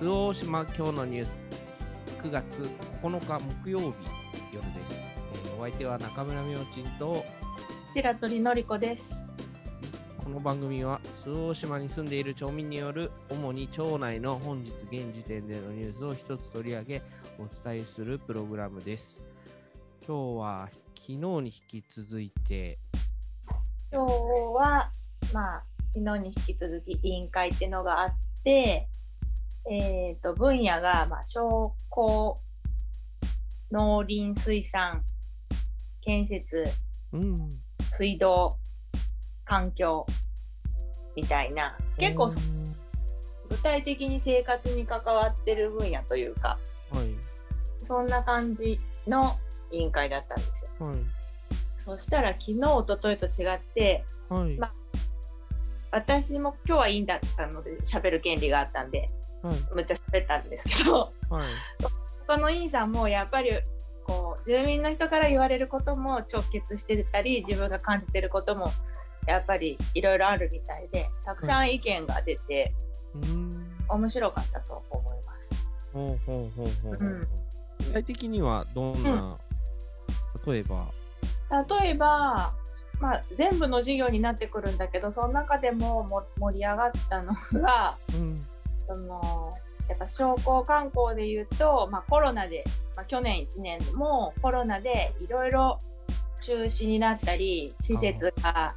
周防大島今日のニュース。9月9日木曜日夜です、えーお相手は中村明珍と白鳥のりこです。この番組は周防大島に住んでいる町民による主に町内の本日現時点でのニュースを一つ取り上げお伝えするプログラムです。今日は昨日に引き続いて今日は、まあ、昨日に引き続き委員会っていうのがあって、えっ、と、分野が、まあ、商工、農林水産、建設、うん水道、環境、みたいな、結構具体的に生活に関わってる分野というか、はい。そんな感じの委員会だったんですよ。はい。そしたら昨日、一昨日と違って、はい。ま私も今日は委員だったので喋る権利があったんではいむっちゃ喋ったんですけど。はい。他の委員さんもやっぱりこう住民の人から言われることも直結してたり自分が感じてることもやっぱりいろいろあるみたいでたくさん意見が出てうーん。面白かったと思います。ほうほうほうほう具体的にはどんな、例えば？例えば、まあ、全部の授業になってくるんだけどその中でもも盛り上がったのがうんそのやっぱ商工観光で言うと、まあ、コロナで、まあ、去年1年もコロナでいろいろ中止になったり施設が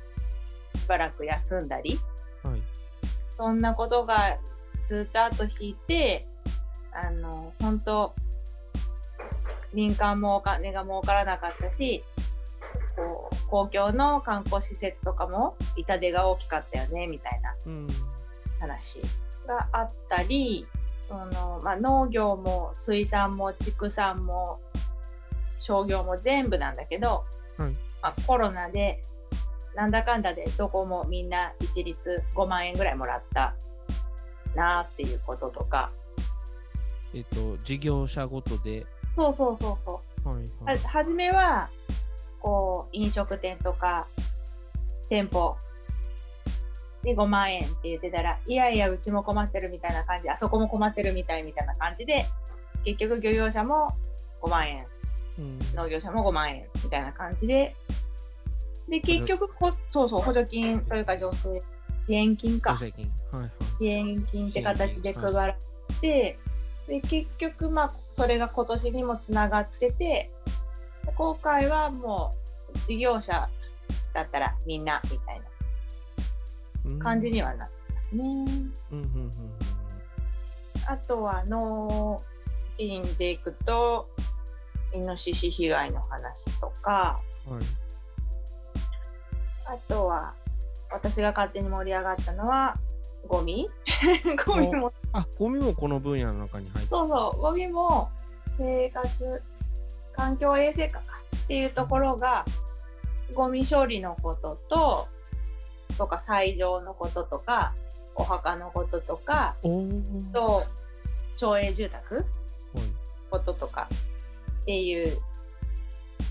しばらく休んだりはい。そんなことがずっと後引いてあの本当民間もお金が儲からなかったしこう公共の観光施設とかも痛手が大きかったよねみたいなうん。話があったりその、まあ、農業も水産も畜産も商業も全部なんだけど、はい。まあ、コロナでなんだかんだでどこもみんな一律5万円ぐらいもらったなーっていうこととか。えっ、と事業者ごとで。そうそうそうそう。はいははい初めはこう飲食店とか店舗で5万円って言ってたらいやいやうちも困ってるみたいな感じあそこも困ってるみたいみたいな感じで結局漁業者も5万円うん。農業者も5万円みたいな感じでで結局こそうそう補助金というか助成支援金か。助成金。はいはい。支援金って形で配られて、で結局まあそれが今年にもつながっててで今回はもう事業者だったらみんなみたいうんな感じにはなってますね。うんうんうんあとは農林でいくとイノシシ被害の話とか。うんはい。あとは私が勝手に盛り上がったのはゴミ？ゴミも。あゴミもこの分野の中に入ってそうそう、ゴミも生活、環境衛生かっていうところが、ゴミ処理のことと、とか、斎場のこととか、お墓のこととか、と、町営住宅はい。こととかっていう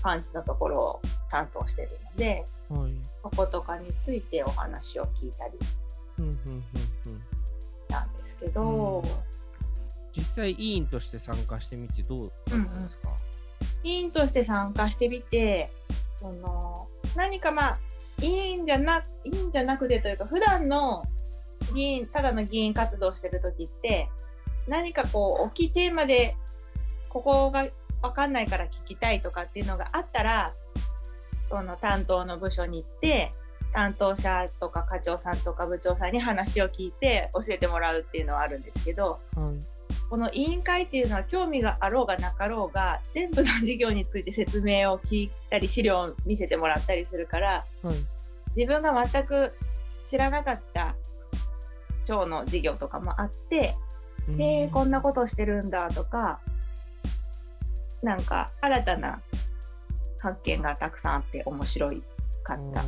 感じのところを担当してるので、はい。そことかについてお話を聞いたりうんですけど、うん。実際委員として参加してみてどうだったんですか、委員として参加してみてその何かまあ委員じゃな委員じゃなくてというか普段の議員ただの議員活動してる時って何かこう大きいテーマでここが分かんないから聞きたいとかっていうのがあったらその担当の部署に行って担当者とか課長さんとか部長さんに話を聞いて教えてもらうっていうのはあるんですけど、はい。この委員会っていうのは興味があろうがなかろうが全部の事業について説明を聞いたり資料を見せてもらったりするからはい自分が全く知らなかった町の事業とかもあって、うん。へえこんなことしてるんだとかなんか新たな発見がたくさんあって面白いかった。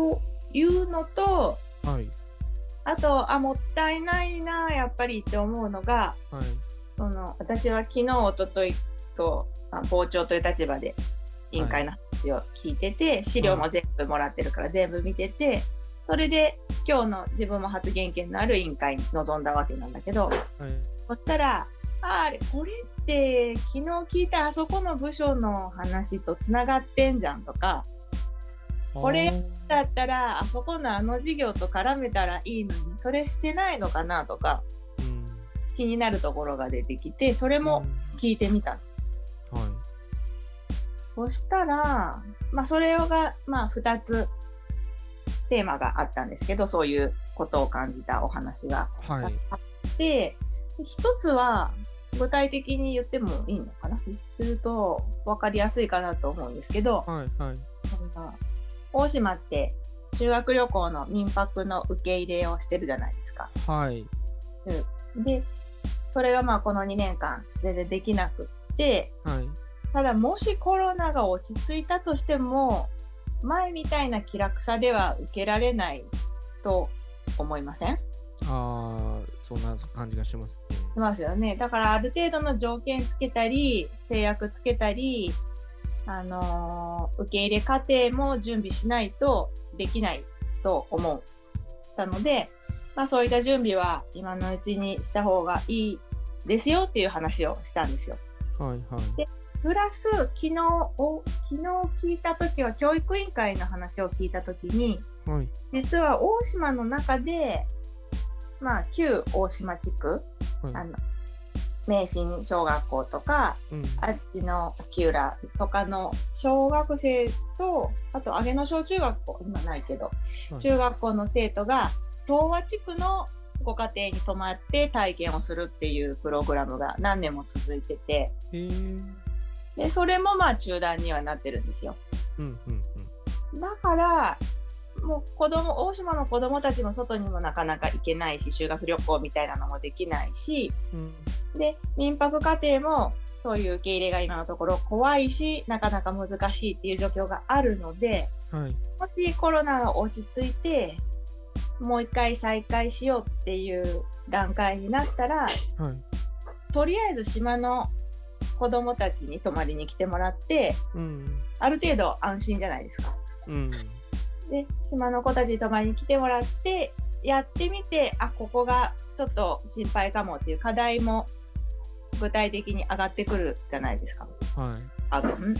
おというのとーはい。あとあもったいないなやっぱりって思うのがはい。その私は昨日一昨日と、まあ、傍聴という立場で委員会の話を聞いてて、資料も全部もらってるから全部見ててそれで今日の自分も発言権のある委員会に臨んだわけなんだけど、はい。そしたら、ああれ、これって昨日聞いたあそこの部署の話とつながってんじゃんとか、これだったらあそこのあの事業と絡めたらいいのに、それしてないのかなとか、うん。気になるところが出てきて、それも聞いてみた。はい。そしたら、まあ、それが、まあ、2つテーマがあったんですけど、そういうことを感じたお話がはい。あって、一つは具体的に言ってもいいのかな？すると分かりやすいかなと思うんですけど、はい。はい。大島って修学旅行の民泊の受け入れをしてるじゃないですか。はい。で、それがまあこの2年間全然できなくって、はい。ただもしコロナが落ち着いたとしても、前みたいな気楽さでは受けられないと思いません？ああ、そんな感じがしますね。しますよね。だからある程度の条件つけたり、制約つけたり、あのー受け入れ過程も準備しないとできないと思う。たので、まあそういった準備は今のうちにした方がいいですよっていう話をしたんですよ。はい。はい。プラス、昨日お、昨日聞いたときは、教育委員会の話を聞いたときに、はい。実は大島の中で、まあ、旧大島地区、はいあの、名神小学校とか、うん。あっちの木浦とかの小学生と、あと、上野小中学校、今ないけど、はい中学校の生徒が、東和地区のご家庭に泊まって体験をするっていうプログラムが何年も続いてて。で、それもまあ中断にはなってるんですよ。うん。うん。だから、もう子供、大島の子供たちも外にもなかなか行けないし、修学旅行みたいなのもできないし、うん。で、民泊家庭もそういう受け入れが今のところ怖いし、なかなか難しいっていう状況があるので、はい。もしコロナが落ち着いて、もう一回再開しようっていう段階になったら、はい。とりあえず島の子供たちに泊まりに来てもらって、うん。ある程度安心じゃないですか。うん。で島の子たちに泊まりに来てもらってやってみてあここがちょっと心配かもっていう課題も具体的に上がってくるじゃないですか。はい。多分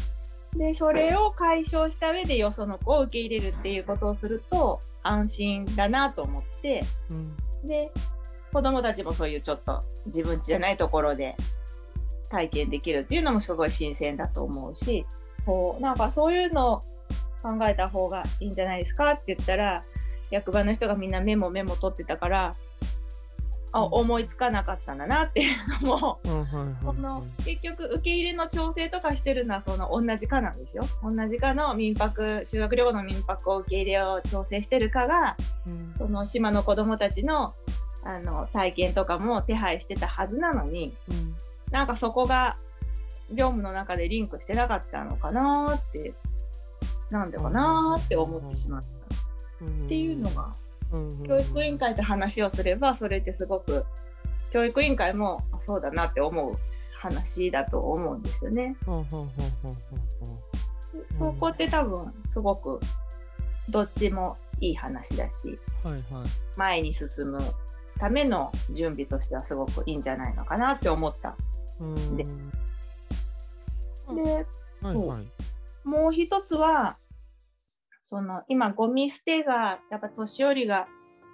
でそれを解消した上でよその子を受け入れるっていうことをすると安心だなと思ってうん。で子供たちもそういうちょっと自分家じゃないところで体験できるっていうのもすごい新鮮だと思うしこうなんかそういうのを考えた方がいいんじゃないですかって言ったら役場の人がみんなメモメモ取ってたからあうん思いつかなかったんだなっていうのも。この結局受け入れの調整とかしてるのはその同じ課なんですよ同じ課の民泊修学旅行の民泊を受け入れを調整してる課がうん。その島の子どもたちのあの体験とかも手配してたはずなのにうん。なんかそこが業務の中でリンクしてなかったのかなーってなんでかなーって思ってしまったっていうのがうん。教育委員会と話をすればそれってすごく教育委員会もあそうだなって思う話だと思うんですよね。そこって多分すごくどっちもいい話だしほう。はい。はい。前に進むための準備としてはすごくいいんじゃないのかなって思った。うん。でで、はい。はい。もう一つは、その今ゴミ捨てがやっぱ年寄りが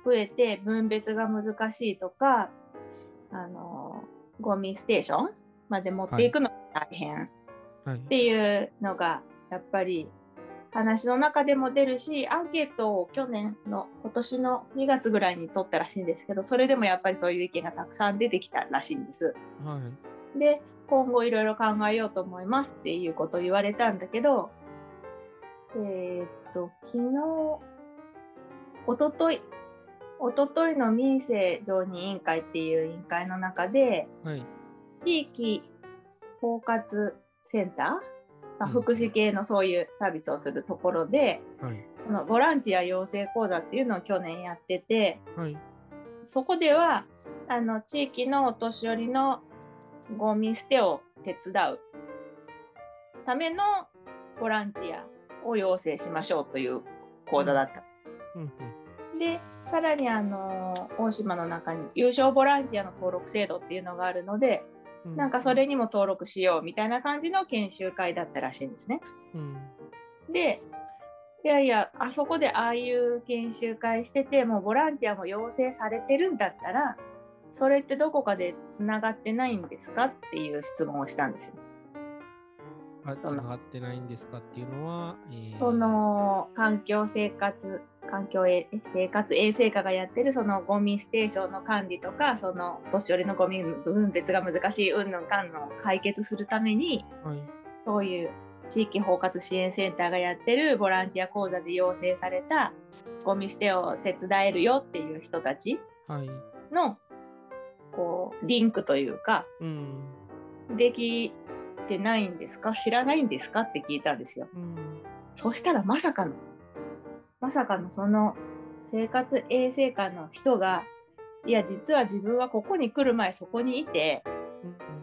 増えて分別が難しいとか、あのゴミステーションまで持っていくのが大変っはい。ていうのがやっぱり話の中でも出るし、アンケートを去年の今年の2月ぐらいに取ったらしいんですけど、それでもやっぱりそういう意見がたくさん出てきたらしいんです。はい。で、今後いろいろ考えようと思いますっていうことを言われたんだけど、えーっと、昨日、おととい、おとといの民政常任委員会っていう委員会の中で、はい。地域包括センター、まあうん福祉系のそういうサービスをするところで、はい。このボランティア養成講座っていうのを去年やってて、はい。そこではあの地域のお年寄りのゴミ捨てを手伝うためのボランティアを養成しましょうという講座だった。うん。でさらにあの大島の中に優勝ボランティアの登録制度っていうのがあるので、うんなんかそれにも登録しようみたいな感じの研修会だったらしいんですね。うんでいやいやあそこでああいう研修会しててもうボランティアも要請されてるんだったらそれってどこかでつながってないんですかっていう質問をしたんですよ。あ、つながってないんですかっていうのは、えーその環境生活環境え生活衛生課がやってるそのゴミステーションの管理とかその年寄りのゴミの分別が難しいうんぬんかんぬんを解決するためにはい。そういう地域包括支援センターがやってるボランティア講座で要請されたゴミ捨てを手伝えるよっていう人たちはい。のこうリンクというかうん。できてないんですか？知らないんですか？って聞いたんですよ。うん。そしたらまさかのまさかのその生活衛生官の人がいや実は自分はここに来る前そこにいて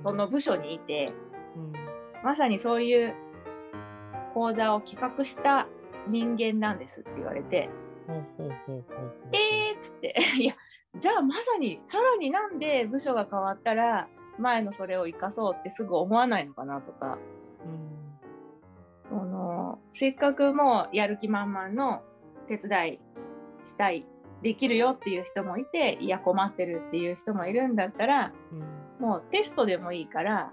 その部署にいてうん、まさにそういう講座を企画した人間なんですって言われて。えーっつって いやじゃあまさにさらになんで部署が変わったら前のそれを生かそうってすぐ思わないのかなとかうん。そのせっかくもうやる気満々の手伝いしたいできるよっていう人もいていや困ってるっていう人もいるんだったらうん。もうテストでもいいから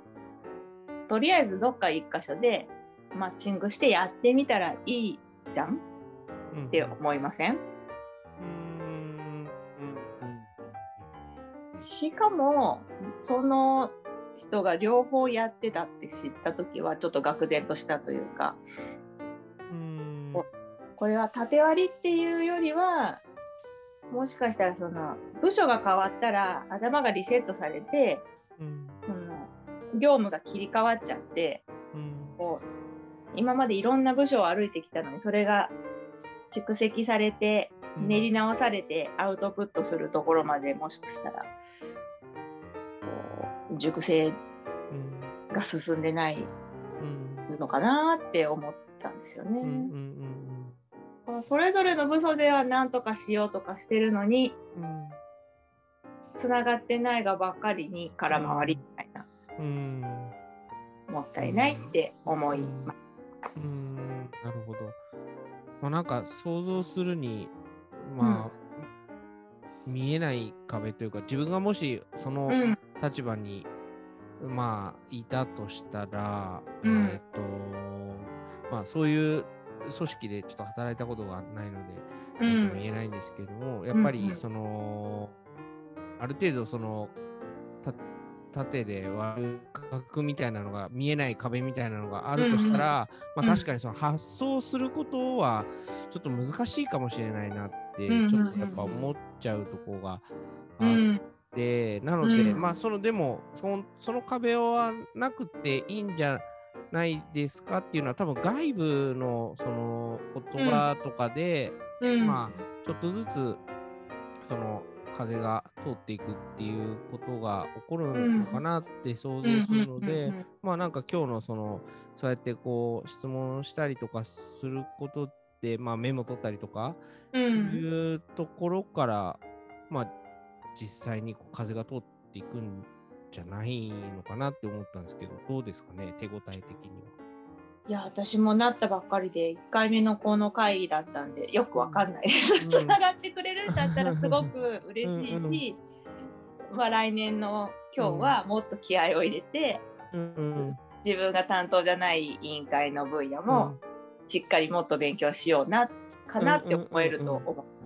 とりあえずどっか一箇所でマッチングしてやってみたらいいじゃん？って思いませんうん？しかもその人が両方やってたって知った時はちょっと愕然としたというかうん。おこれは縦割りっていうよりはもしかしたらその部署が変わったら頭がリセットされてうん。その業務が切り替わっちゃってうん。こう今までいろんな部署を歩いてきたのにそれが蓄積されて練り直されてアウトプットするところまでもしかしたら熟成うん。が進んでないうん。のかなって思ったんですよね。うん。うん。このそれぞれの部署では何とかしようとかしてるのにうん。つながってないがばっかりに空回りみたいな、うん。もったいないって思います。うん。なるほど。まあ、なん。か想像するに、まあ、見えない壁というか、自分がもしそのうん立場に、まあ、いたとしたら、うん。えっと、まあ、そういう組織でちょっと働いたことがないので、うん。言えないんですけれども、やっぱうんうん。りその、ある程度そのた縦で割る角みたいなのが見えない壁みたいなのがあるとしたら、うんまあ、確かにその発想することはちょっと難しいかもしれないなって、うんうんうんちょっとやっぱ思っちゃうところがうあっんて、なので、うん。まあそのでもそのその壁はなくていいんじゃないですかっていうのは多分外部のその言葉とかで、うん。まあちょっとずつその風が通っていくっていうことが起こるのかなって想像するので、まあなんか今日のそのそうやってこう質問したりとかすることってまあメモ取ったりとかいうところから、まあ実際にこう風が通っていくんじゃないのかなって思ったんですけどどうですかね手応え的には。いや私もなったばっかりで1回目のこの会議だったんでよくわかんないです。うんつながってくれるんだったらすごく嬉しいうんうんし、まあ、来年の今日はもっと気合を入れて、うんうん自分が担当じゃない委員会の分野もしっかりもっと勉強しようなかなって思えると思う。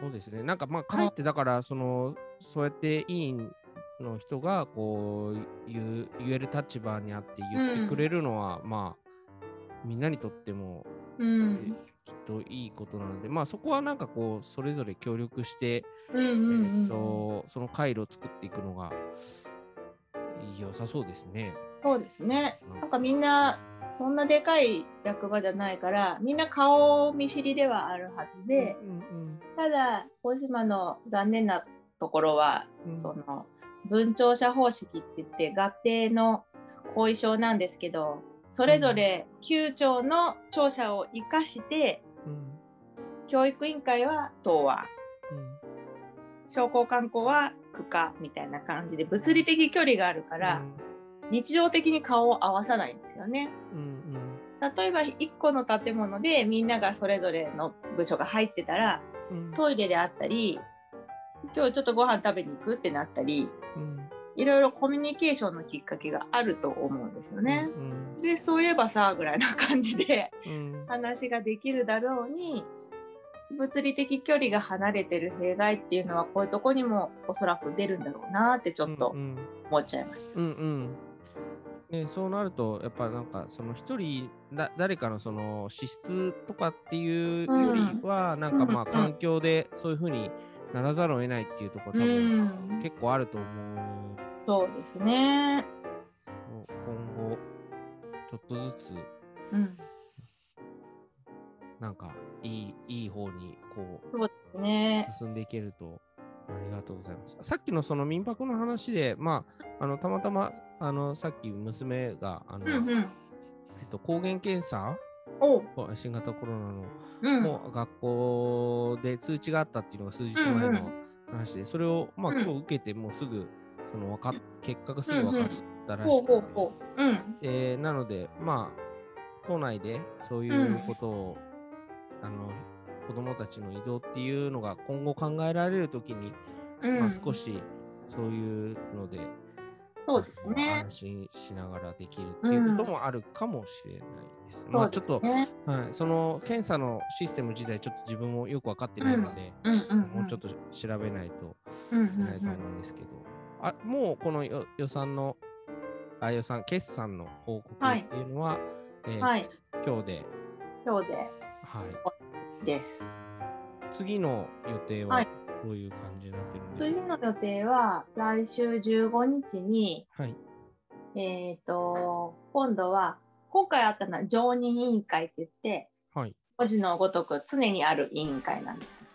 そうですね。なんかまあ、かえってだから、その、そうやって委員の人が、こう、言える立場にあって言ってくれるのは、まあ、みんなにとっても、うんきっといいことなので、まあ、そこはなんかこう、それぞれ協力して、うんうんうんえっと、その回路を作っていくのが、良さそうですね。そうですね。なんかみんなそんなでかい役場じゃないからみんな顔見知りではあるはずで、うんただ大島の残念なところはうん。うんその文庁舎方式って言って合併の後遺症なんですけどそれぞれ9庁の庁舎を生かしてうん。教育委員会は東和。うん。商工観光は区下みたいな感じで物理的距離があるから、日常的に顔を合わさないんですよね。うん例えば1個の建物でみんながそれぞれの部署が入ってたらうん。うんトイレであったり今日ちょっとご飯食べに行くってなったりうん。いろいろコミュニケーションのきっかけがあると思うんですよね。うんでそういえばさぐらいな感じでうん。話ができるだろうに物理的距離が離れてる弊害っていうのはこういうとこにもおそらく出るんだろうなってちょっとうん。思っちゃいました。うんうんね、そうなるとやっぱなんかその一人だ誰かのその資質とかっていうよりは、なんかまあうん環境でそういうふうにならざるを得ないっていうところ多う分ん、結構あると思う。そうですね。今後ちょっとずつうん、なんかいいいい方にこうね。進んでいけるとありがとうございます。さっきのその民泊の話で、まあ、あのたまたまあのさっき娘があの、うんうん。えっと、抗原検査新型コロナのうん。もう学校で通知があったっていうのが数日前のうんうん話で、それをまあうん今日受けてもうすぐそのわかっ結果がすぐ分かったらしくてほうん。えーなので、まあ、都内でそういうことを、あの子どもたちの移動っていうのが今後考えられるときに、うん。まあ、少しそういうので、そうですね。安心しながらできるっていうこともあるかもしれないです。まあ、ちょっと、ね。はい、その検査のシステム自体、ちょっと自分もよく分かってないので、うんうんうん。もうちょっと調べないとうんうんいけないと思うんですけど、あもうこのよ予算の、あ予算、決算の報告はいっていうのは、えーうん。はい。今日で、今日ではい、です。次の予定ははい。どういう感じになってるんです次か、の予定は来週15日に、はい、えっ、と、今度は、今回あったのは常任委員会って言って、はい、文字のごとく常にある委員会なんですよ。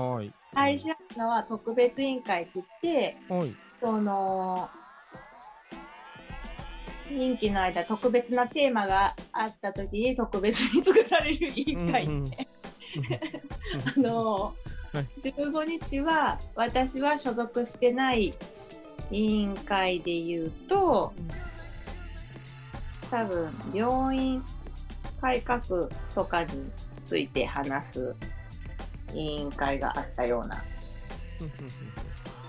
はい、来週あるのは特別委員会って言って、はい、その任期の間特別なテーマがあった時に特別に作られる委員会で、うんうん。あの、はい15日は私は所属してない委員会で言うと多分病院改革とかについて話す委員会があったような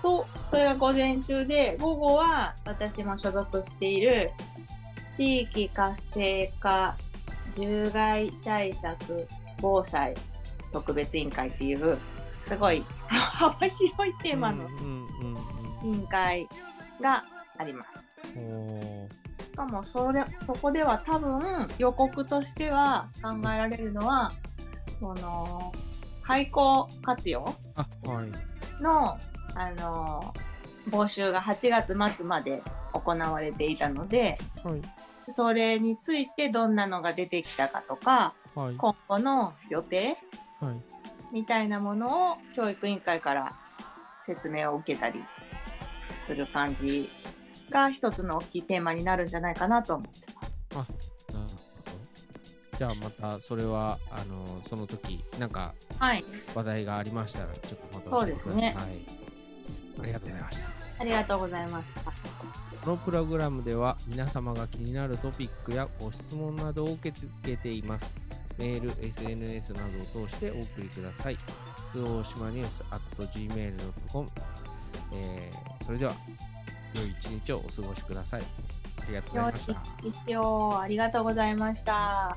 とそれが午前中で午後は私も所属している地域活性化獣害対策防災特別委員会っていうすごい幅広いテーマのうんうんうん委員会があります。うんおーしかもそれそこでは多分予告としては考えられるのはその廃校活用の、あの募集が8月末まで行われていたのではい、それについてどんなのが出てきたかとかはい、今後の予定はい、みたいなものを教育委員会から説明を受けたりする感じが一つの大きいテーマになるんじゃないかなと思ってます。なるほど。じゃあまたそれはあのその時なんかはい、話題がありましたらちょっとまたそう教えてください。ですねはい。ありがとうございました。ありがとうございました。このプログラムでは皆様が気になるトピックやご質問などを受け付けています。メール、SNS などを通してお送りください。通大島ニュース at gmail.com、えー、それでは、良い一日をお過ごしください。ありがとうございました。一応ありがとうございました。